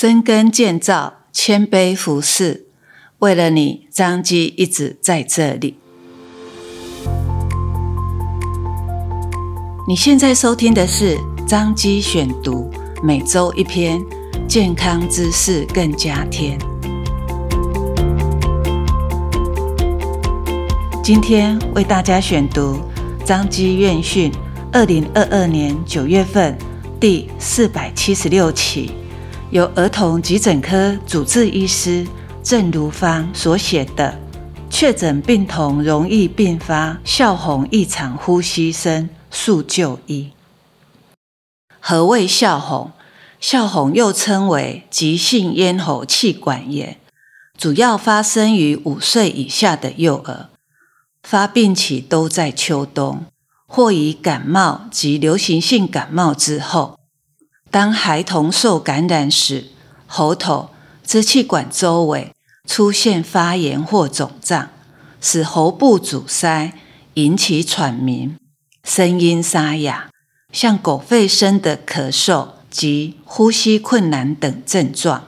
深耕建造，谦卑服侍，为了你，张基一直在这里。你现在收听的是张基选读，每周一篇健康知识，更加添。今天为大家选读张基院讯二零二二年九月份第四百七十六期。由儿童急诊科主治医师郑如芳所写的《确诊病童容易并发哮吼异常呼吸声速就医》。何谓哮红？哮红又称为急性咽喉气管炎，主要发生于五岁以下的幼儿，发病期都在秋冬，或以感冒及流行性感冒之后。当孩童受感染时，喉头、支气管周围出现发炎或肿胀，使喉部阻塞，引起喘鸣、声音沙哑、像狗吠声的咳嗽及呼吸困难等症状。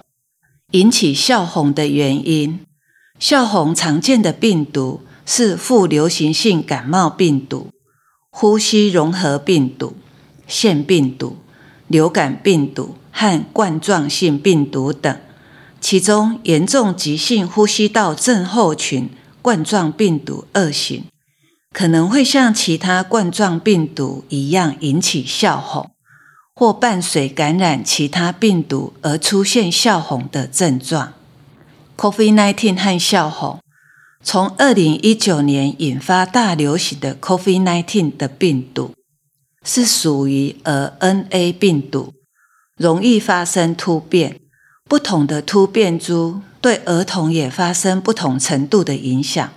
引起哮红的原因，哮红常见的病毒是副流行性感冒病毒、呼吸融合病毒、腺病毒。流感病毒和冠状性病毒等，其中严重急性呼吸道症候群冠状病毒二型，可能会像其他冠状病毒一样引起哮吼，或伴随感染其他病毒而出现哮吼的症状。COVID-19 和哮吼，从二零一九年引发大流行的 COVID-19 的病毒。是属于 RNA 病毒，容易发生突变。不同的突变株对儿童也发生不同程度的影响。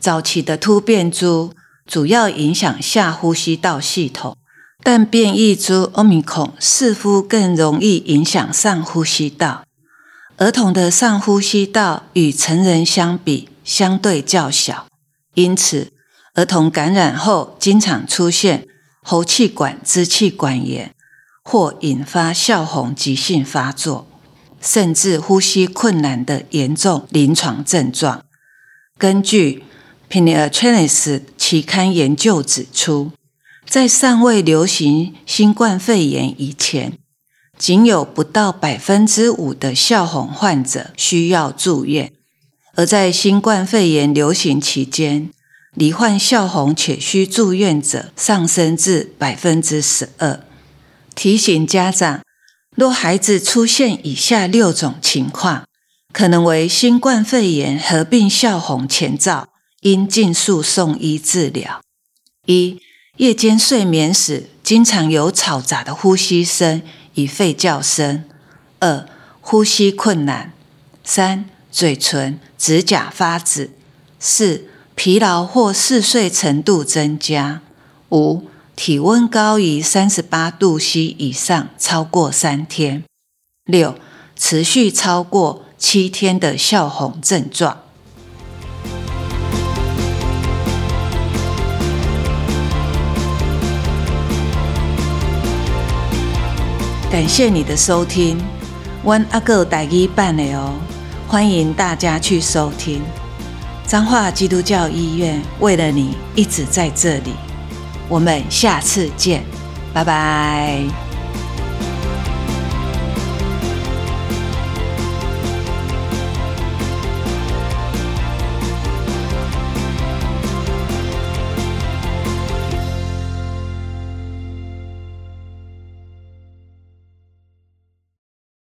早期的突变株主要影响下呼吸道系统，但变异株 Omicron 似乎更容易影响上呼吸道。儿童的上呼吸道与成人相比相对较小，因此儿童感染后经常出现。喉气管、支气管炎，或引发哮吼急性发作，甚至呼吸困难的严重临床症状。根据《Pediatrics》期刊研究指出，在尚未流行新冠肺炎以前，仅有不到百分之五的哮吼患者需要住院；而在新冠肺炎流行期间，罹患哮吼且需住院者上升至百分之十二。提醒家长，若孩子出现以下六种情况，可能为新冠肺炎合并哮吼前兆，应尽速送医治疗。一、夜间睡眠时经常有嘈杂的呼吸声与吠叫声；二、呼吸困难；三、嘴唇、指甲发紫；四、疲劳或嗜睡程度增加。五、体温高于三十八度 C 以上超过三天。六、持续超过七天的笑红症状。感谢你的收听，One 阿哥带一半的哦，欢迎大家去收听。彰化基督教医院为了你一直在这里，我们下次见，拜拜。